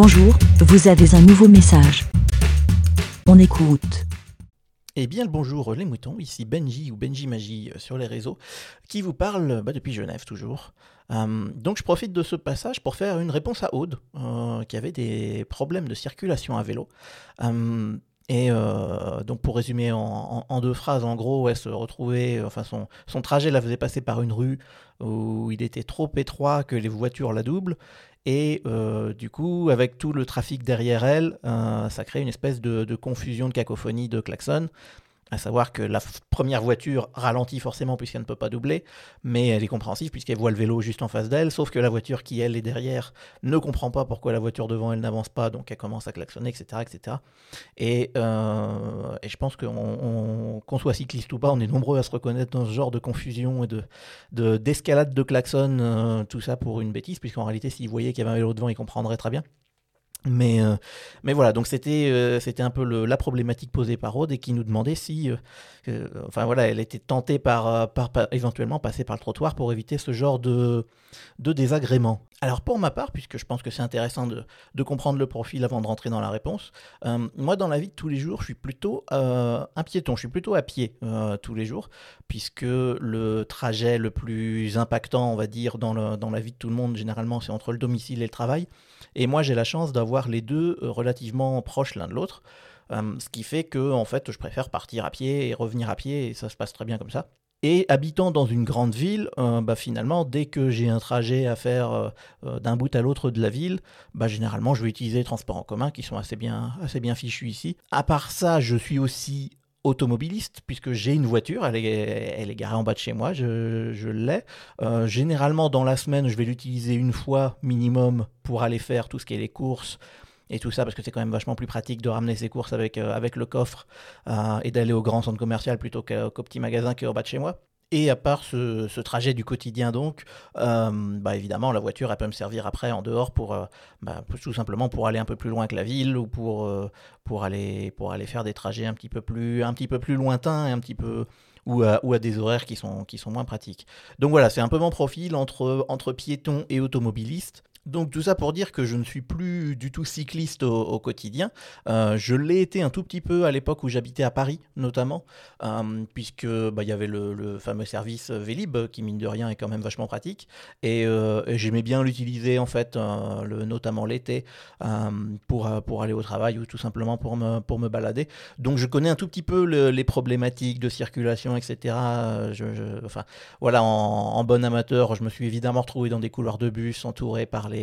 Bonjour, vous avez un nouveau message. On écoute. Eh bien le bonjour les moutons, ici Benji ou Benji Magie euh, sur les réseaux, qui vous parle bah, depuis Genève toujours. Euh, donc je profite de ce passage pour faire une réponse à Aude, euh, qui avait des problèmes de circulation à vélo. et donc pour résumer en, deux phrases, en gros, elle se retrouvait, enfin son, son trajet la faisait passer par une rue où il était trop étroit que les voitures la doublent, et euh, du coup, avec tout le trafic derrière elle, euh, ça crée une espèce de, de, confusion, de cacophonie, de klaxon à savoir que la première voiture ralentit forcément puisqu'elle ne peut pas doubler, mais elle est compréhensive puisqu'elle voit le vélo juste en face d'elle, sauf que la voiture qui, elle, est derrière ne comprend pas pourquoi la voiture devant elle n'avance pas, donc elle commence à klaxonner, etc. etc. Et, euh, et je pense qu'on qu'on soit cycliste ou pas, on est nombreux à se reconnaître dans ce genre de confusion et de d'escalade de, de klaxon, euh, tout ça pour une bêtise, puisqu'en réalité, s'il voyait qu'il y avait un vélo devant, il comprendrait très bien. Mais, euh, mais voilà, donc c'était euh, c'était un peu la problématique posée par Aude et qui nous demandait si, euh, enfin voilà, elle était tentée par, par, éventuellement passer par le trottoir pour éviter ce genre de, de désagrément. Alors pour ma part, puisque je pense que c'est intéressant de, de, comprendre le profil avant de rentrer dans la réponse, moi dans la vie de tous les jours, je suis plutôt un piéton, je suis plutôt à pied tous les jours, puisque le trajet le plus impactant, on va dire, dans, le, dans la vie de tout le monde, généralement, c'est entre le domicile et le travail. Et moi, j'ai la chance d'avoir les deux euh, relativement proches l'un de l'autre. Euh, ce qui fait que, en fait, je préfère partir à pied et revenir à pied, et ça se passe très bien comme ça. Et habitant dans une grande ville, euh, bah, finalement, dès que j'ai un trajet à faire d'un bout à l'autre de la ville, bah, généralement, je vais utiliser les transports en commun qui sont assez bien, assez bien fichus ici. À part ça, je suis aussi automobiliste, puisque j'ai une voiture, elle est, garée en bas de chez moi, je, l'ai. Euh, généralement, dans la semaine, je vais l'utiliser une fois minimum pour aller faire tout ce qui est les courses et tout ça, parce que c'est quand même vachement plus pratique de ramener ses courses avec, euh, le coffre euh, et d'aller au grand centre commercial plutôt qu'au petit magasin qui est au bas de chez moi. Et à part ce, trajet du quotidien donc, euh, bah évidemment la voiture elle peut me servir après en dehors pour, euh, bah, tout simplement pour aller un peu plus loin que la ville ou pour, euh, pour, aller, pour aller faire des trajets un petit peu plus, un petit peu plus lointains un petit peu ou à, ou à des horaires qui sont, qui sont moins pratiques. Donc voilà, c'est un peu mon profil entre, entre piéton et automobiliste. Donc tout ça pour dire que je ne suis plus du tout cycliste au, quotidien. Euh, je l'ai été un tout petit peu à l'époque où j'habitais à Paris, notamment, euh, puisque bah, il y avait le, fameux service Vélib qui mine de rien est quand même vachement pratique, et, euh, j'aimais bien l'utiliser en fait, le, notamment l'été, pour pour aller au travail ou tout simplement pour me pour me balader. Donc je connais un tout petit peu les problématiques de circulation, etc. Enfin voilà, en, en bon amateur, je me suis évidemment retrouvé dans des couloirs de bus entourés par les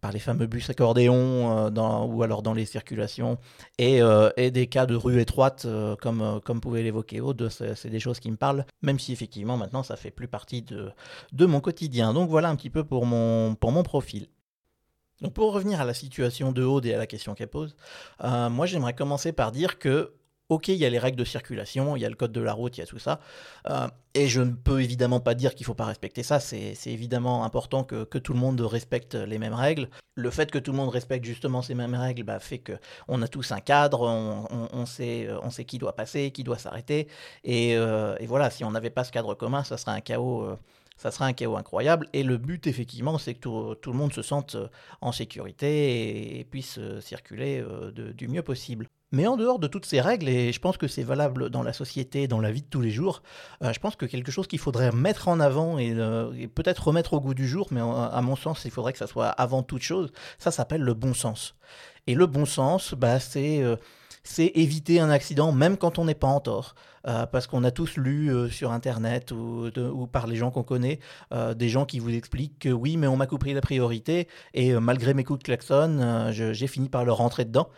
par les fameux bus accordéons euh, ou alors dans les circulations, et, euh, des cas de rue étroite, euh, comme, comme pouvait l'évoquer Aude, c'est des choses qui me parlent, même si effectivement maintenant ça fait plus partie de, de mon quotidien. Donc voilà un petit peu pour mon, pour mon profil. Donc pour revenir à la situation de Aude et à la question qu'elle pose, moi j'aimerais commencer par dire que Ok, il y a les règles de circulation, il y a le code de la route, il y a tout ça. Euh, et je ne peux évidemment pas dire qu'il ne faut pas respecter ça. C'est évidemment important que, tout le monde respecte les mêmes règles. Le fait que tout le monde respecte justement ces mêmes règles bah, fait qu'on a tous un cadre, on, sait, on sait qui doit passer, qui doit s'arrêter. Et, euh, voilà, si on n'avait pas ce cadre commun. Euh, ça serait un chaos incroyable. Et le but, effectivement, c'est que tout, le monde se sente en sécurité et, puisse circuler du mieux possible. Mais en dehors de toutes ces règles, et je pense que c'est valable dans la société, dans la vie de tous les jours, euh, je pense que quelque chose qu'il faudrait mettre en avant et, euh, peut-être remettre au goût du jour, mais à mon sens, il faudrait que ça soit avant toute chose, ça s'appelle le bon sens. Et le bon sens, bah, c'est euh, c'est éviter un accident même quand on n'est pas en tort. parce qu'on a tous lu sur Internet ou, par les gens qu'on connaît, des gens qui vous expliquent que oui, mais on m'a coupé la priorité et malgré mes coups de klaxon, j'ai fini par le rentrer dedans.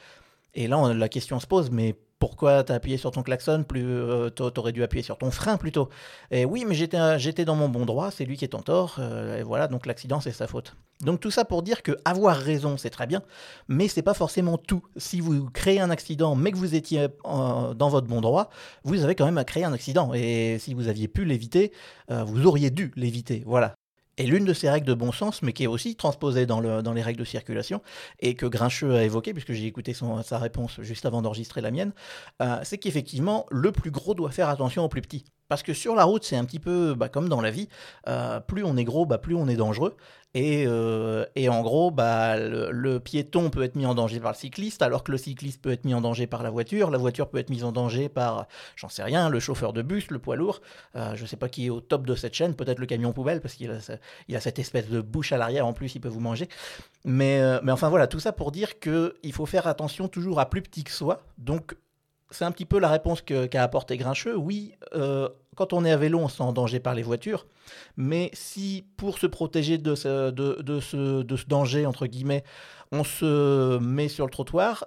Et là, la question se pose, mais pourquoi t'as appuyé sur ton klaxon plus euh, t'aurais dû appuyer sur ton frein plutôt? Et oui mais j'étais j'étais dans mon bon droit c'est lui qui est en tort euh, et voilà donc l'accident c'est sa faute. Donc tout ça pour dire que avoir raison c'est très bien mais c'est pas forcément tout. Si vous créez un accident mais que vous étiez euh, dans votre bon droit vous avez quand même à créer un accident. Et si vous aviez pu l'éviter vous auriez dû l'éviter. Voilà et l'une de ces règles de bon sens, mais qui est aussi transposée dans, les règles de circulation, et que Grincheux a évoqué, puisque j'ai écouté sa réponse juste avant d'enregistrer la mienne, euh, c'est qu'effectivement, le plus gros doit faire attention au plus petit. Parce que sur la route, c'est un petit peu bah, comme dans la vie. plus on est gros, bah, plus on est dangereux. Et, euh, et, en gros, bah, le, piéton peut être mis en danger par le cycliste, alors que le cycliste peut être mis en danger par la voiture. La voiture peut être mise en danger par, j'en sais rien, le chauffeur de bus, le poids lourd. Euh, je ne sais pas qui est au top de cette chaîne, peut-être le camion poubelle, parce qu'il a, cette espèce de bouche à l'arrière en plus, il peut vous manger. Mais, euh, mais enfin voilà, tout ça pour dire qu'il faut faire attention toujours à plus petit que soi. Donc c'est un petit peu la réponse qu'a apporté Grincheux. Oui, euh, quand on est à vélo, on se sent en danger par les voitures. Mais si, pour se protéger de ce, de, ce, de ce danger, entre guillemets, on se met sur le trottoir,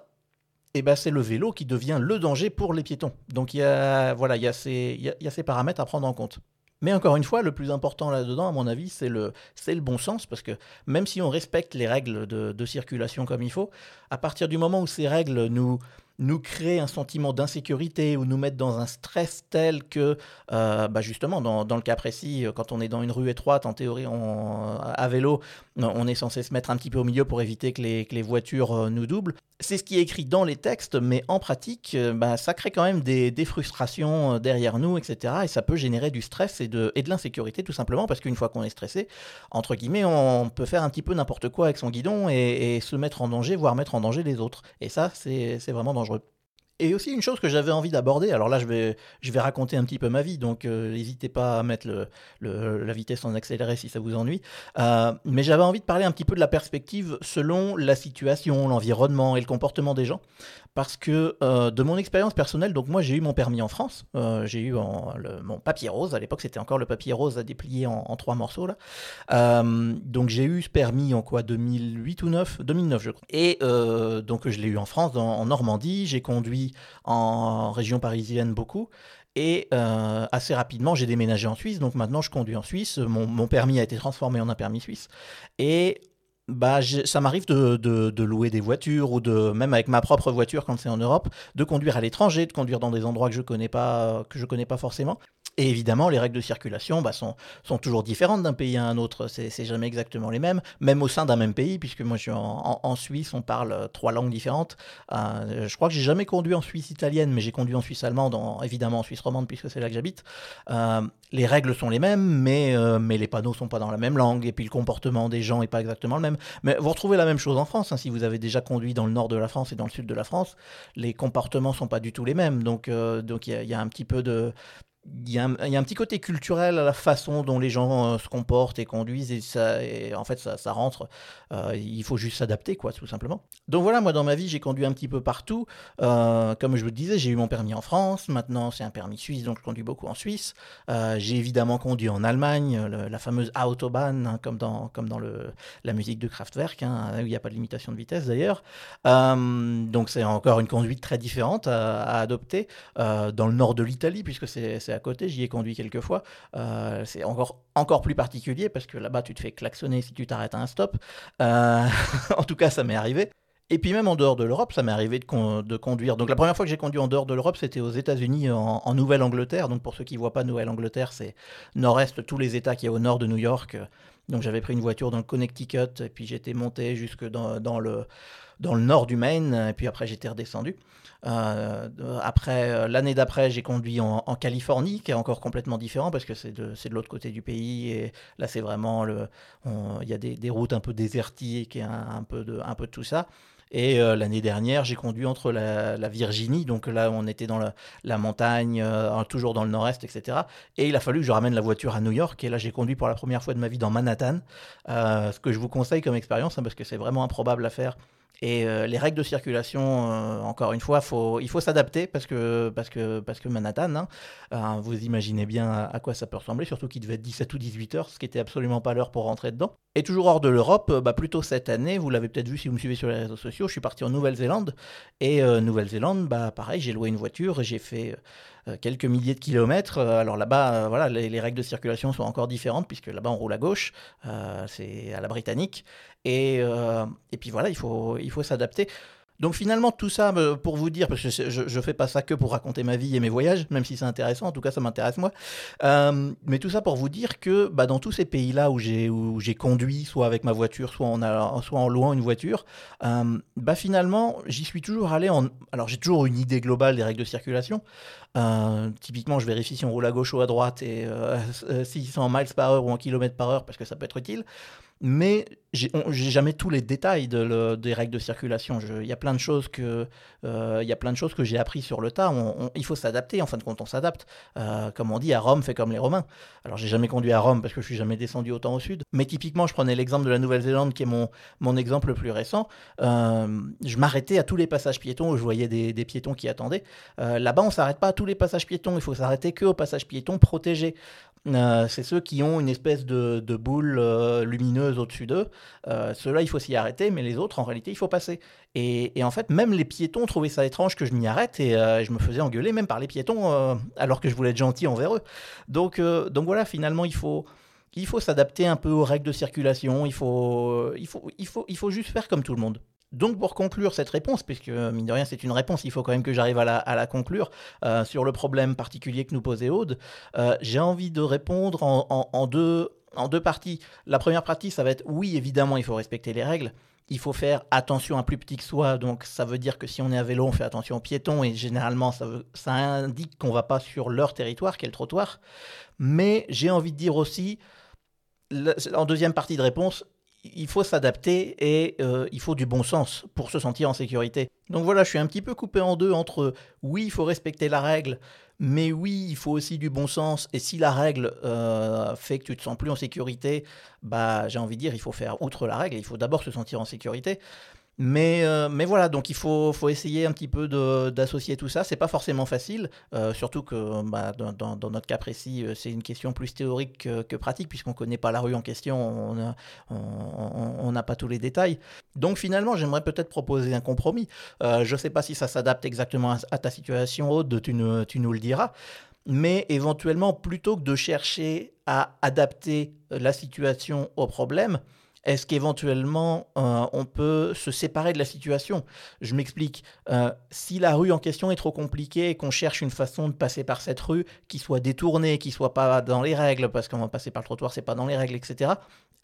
eh ben c'est le vélo qui devient le danger pour les piétons. Donc il y a, voilà, il y, a ces, y a ces paramètres à prendre en compte. Mais encore une fois, le plus important là-dedans, à mon avis, c'est le, le bon sens, parce que même si on respecte les règles de, circulation comme il faut, à partir du moment où ces règles nous, nous créent un sentiment d'insécurité ou nous mettent dans un stress tel que, euh, bah justement, dans, le cas précis, quand on est dans une rue étroite, en théorie, on, à vélo, on est censé se mettre un petit peu au milieu pour éviter que les, voitures euh, nous doublent. C'est ce qui est écrit dans les textes, mais en pratique, euh, bah, ça crée quand même des, des, frustrations derrière nous, etc. Et ça peut générer du stress et de, l'insécurité, tout simplement, parce qu'une fois qu'on est stressé, entre guillemets, on peut faire un petit peu n'importe quoi avec son guidon et, se mettre en danger, voire mettre en danger les autres. Et ça, c'est vraiment dangereux. Et aussi une chose que j'avais envie d'aborder, alors là je vais, je vais raconter un petit peu ma vie, donc euh, n'hésitez pas à mettre la vitesse en accéléré si ça vous ennuie, euh, mais j'avais envie de parler un petit peu de la perspective selon la situation, l'environnement et le comportement des gens. Parce que euh, de mon expérience personnelle, donc moi j'ai eu mon permis en France, j'ai eu mon papier rose, à l'époque c'était encore le papier rose à déplier en, trois morceaux là, donc j'ai eu ce permis en quoi 2008 ou 9 2009 je crois. Et donc je l'ai eu en France, en Normandie, j'ai conduit en région parisienne beaucoup. Et assez rapidement, j'ai déménagé en Suisse, donc maintenant je conduis en Suisse. Mon, permis a été transformé en un permis suisse. Et bah, ça m'arrive de, de, de, louer des voitures ou de même avec ma propre voiture quand c'est en Europe, de conduire à l'étranger, de conduire dans des endroits que je connais pas que je connais pas forcément. Et évidemment, les règles de circulation bah, sont, toujours différentes d'un pays à un autre. C'est jamais exactement les mêmes, même au sein d'un même pays, puisque moi je suis en, Suisse, on parle euh, trois langues différentes. Euh, je crois que j'ai jamais conduit en Suisse italienne, mais j'ai conduit en Suisse allemande, en, évidemment en Suisse romande, puisque c'est là que j'habite. Euh, les règles sont les mêmes, mais, les panneaux sont pas dans la même langue, et puis le comportement des gens est pas exactement le même. Mais vous retrouvez la même chose en France. Hein, si vous avez déjà conduit dans le nord de la France et dans le sud de la France, les comportements sont pas du tout les mêmes. Donc il y, a un petit peu de il y, a un, petit côté culturel à la façon dont les gens euh, se comportent et conduisent et, ça, en fait ça, rentre. Euh, il faut juste s'adapter quoi, tout simplement. Donc voilà, moi dans ma vie j'ai conduit un petit peu partout. Euh, comme je vous le disais, j'ai eu mon permis en France. Maintenant c'est un permis suisse, donc je conduis beaucoup en Suisse. j'ai évidemment conduit en Allemagne, la fameuse Autobahn, hein, comme dans la musique de Kraftwerk, hein, où il n'y a pas de limitation de vitesse d'ailleurs. donc c'est encore une conduite très différente à, à adopter dans le nord de l'Italie puisque c'est à côté, j'y ai conduit quelques fois. Euh, c'est encore, encore plus particulier parce que là-bas, tu te fais klaxonner si tu t'arrêtes à un stop. Euh, en tout cas, ça m'est arrivé. Et puis même en dehors de l'Europe, ça m'est arrivé de, conduire. Donc la première fois que j'ai conduit en dehors de l'Europe, c'était aux États-Unis, en, Nouvelle-Angleterre. Donc pour ceux qui ne voient pas Nouvelle-Angleterre, c'est nord-est, tous les États qui est au nord de New York. Donc j'avais pris une voiture dans le Connecticut, et puis j'étais monté jusque dans, le, dans le nord du Maine, et puis après j'étais redescendu. Euh, après, euh, l'année d'après, j'ai conduit en, Californie, qui est encore complètement différent parce que c'est de, de l'autre côté du pays. Et là, c'est vraiment il y a des, des, routes un peu désertiques et un, un, peu de, un peu de tout ça. Et euh, l'année dernière, j'ai conduit entre la, Virginie, donc là, on était dans la, montagne, toujours dans le nord-est, etc. Et il a fallu que je ramène la voiture à New York. Et là, j'ai conduit pour la première fois de ma vie dans Manhattan, ce que je vous conseille comme expérience, hein, parce que c'est vraiment improbable à faire et euh, les règles de circulation, euh, encore une fois, il faut s'adapter parce que, Manhattan, hein, euh, vous imaginez bien à, quoi ça peut ressembler, surtout qu'il devait être 17 ou 18 heures, ce qui était absolument pas l'heure pour rentrer dedans. Et toujours hors de l'Europe, bah, plutôt cette année, vous l'avez peut-être vu si vous me suivez sur les réseaux sociaux, je suis parti en Nouvelle-Zélande. Et Nouvelle-Zélande, bah, pareil, j'ai loué une voiture j'ai fait quelques milliers de kilomètres. Alors là-bas, voilà, les, règles de circulation sont encore différentes puisque là-bas on roule à gauche, c'est à la britannique. Et, et puis voilà, il faut, il faut s'adapter. Donc finalement, tout ça, euh, pour vous dire, parce que je, je fais pas ça que pour raconter ma vie et mes voyages, même si c'est intéressant, en tout cas ça m'intéresse moi, euh, mais tout ça pour vous dire que bah, dans tous ces pays-là où j'ai, conduit, soit avec ma voiture, soit en, soit en louant une voiture, euh, bah finalement, j'y suis toujours allé en... Alors j'ai toujours une idée globale des règles de circulation. typiquement, je vérifie si on roule à gauche ou à droite et si c'est en miles par heure ou en kilomètres par heure, parce que ça peut être utile mais j'ai jamais tous les détails de des règles de circulation. Il y a plein de choses que euh, il y a plein de choses que j'ai appris sur le tas. il faut s'adapter. En fin de compte, on s'adapte. Euh, comme on dit, à Rome, fait comme les Romains. Alors, j'ai jamais conduit à Rome parce que je suis jamais descendu autant au sud. Mais typiquement, je prenais l'exemple de la Nouvelle-Zélande, qui est mon exemple le plus récent. Euh, je m'arrêtais à tous les passages piétons où je voyais des, piétons qui attendaient. Là-bas, on s'arrête pas à tous les passages piétons. Il faut s'arrêter que aux passages piétons protégés. C'est ceux qui ont une espèce de, boule lumineuse au-dessus d'eux. Euh, Ceux-là, il faut s'y arrêter, mais les autres, en réalité, il faut passer. Et, en fait, même les piétons trouvaient ça étrange que je m'y arrête et euh, je me faisais engueuler même par les piétons euh, alors que je voulais être gentil envers eux. Donc, euh, voilà, finalement, il faut, s'adapter un peu aux règles de circulation. Il faut juste faire comme tout le monde. Donc pour conclure cette réponse, puisque mine de rien c'est une réponse, il faut quand même que j'arrive à la, conclure, sur le problème particulier que nous posait Aude, j'ai envie de répondre en deux, en deux parties. La première partie, ça va être oui, évidemment, il faut respecter les règles. Il faut faire attention à plus petit que soi. Donc, ça veut dire que si on est à vélo, on fait attention aux piétons. Et généralement, ça, ça indique qu'on ne va pas sur leur territoire, qui est le trottoir. Mais j'ai envie de dire aussi, en deuxième partie de réponse, il faut s'adapter et euh, il faut du bon sens pour se sentir en sécurité. Donc voilà, je suis un petit peu coupé en deux entre oui, il faut respecter la règle, mais oui, il faut aussi du bon sens. Et si la règle euh, fait que tu te sens plus en sécurité, bah j'ai envie de dire, il faut faire outre la règle, il faut d'abord se sentir en sécurité. Mais, euh, mais voilà, donc il faut, essayer un petit peu d'associer tout ça. C'est pas forcément facile, euh, surtout que bah, dans, notre cas précis, euh, c'est une question plus théorique que, pratique, puisqu'on connaît pas la rue en question, on n'a pas tous les détails. Donc finalement, j'aimerais peut-être proposer un compromis. je ne sais pas si ça s'adapte exactement à, ta situation, Aude, tu, tu nous le diras. Mais éventuellement, plutôt que de chercher à adapter la situation au problème, est-ce qu'éventuellement euh, on peut se séparer de la situation? Je m'explique. Euh, si la rue en question est trop compliquée et qu'on cherche une façon de passer par cette rue qui soit détournée, qui soit pas dans les règles, parce qu'on va passer par le trottoir, c'est pas dans les règles, etc.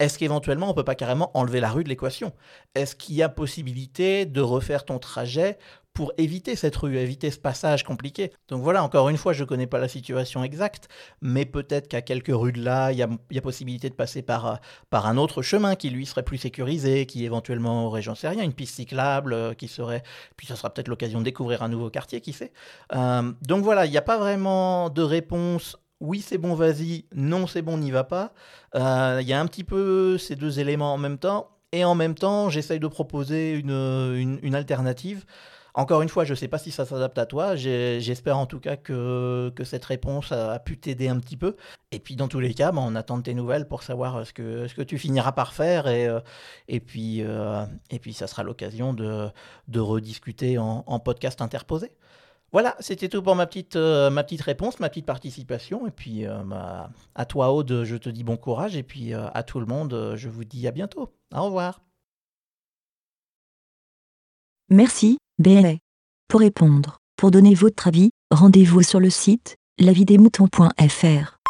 Est-ce qu'éventuellement on peut pas carrément enlever la rue de l'équation? Est-ce qu'il y a possibilité de refaire ton trajet pour éviter cette rue, éviter ce passage compliqué? Donc voilà, encore une fois, je ne connais pas la situation exacte, mais peut-être qu'à quelques rues de là, il y a, possibilité de passer par, par un autre chemin qui lui serait plus sécurisé, qui éventuellement aurait, j'en sais rien, une piste cyclable, euh, qui serait... Puis ça sera peut-être l'occasion de découvrir un nouveau quartier, qui sait. Euh, donc voilà, il n'y a pas vraiment de réponse oui c'est bon vas-y, non c'est bon n'y va pas. Euh, il y a un petit peu ces deux éléments en même temps, et en même temps j'essaye de proposer une, une alternative. Encore une fois, je ne sais pas si ça s'adapte à toi. J'espère en tout cas que, que cette réponse a, pu t'aider un petit peu. Et puis, dans tous les cas, bah, on attend de tes nouvelles pour savoir ce que, ce que tu finiras par faire. Et, euh, et, puis, euh, et puis, ça sera l'occasion de, de rediscuter en, podcast interposé. Voilà, c'était tout pour ma petite, euh, ma petite réponse, ma petite participation. Et puis, bah, à toi, Aude, je te dis bon courage. Et puis, à tout le monde, je vous dis à bientôt. Au revoir. Merci, BLA. Pour répondre, pour donner votre avis, rendez-vous sur le site lavidemouton.fr.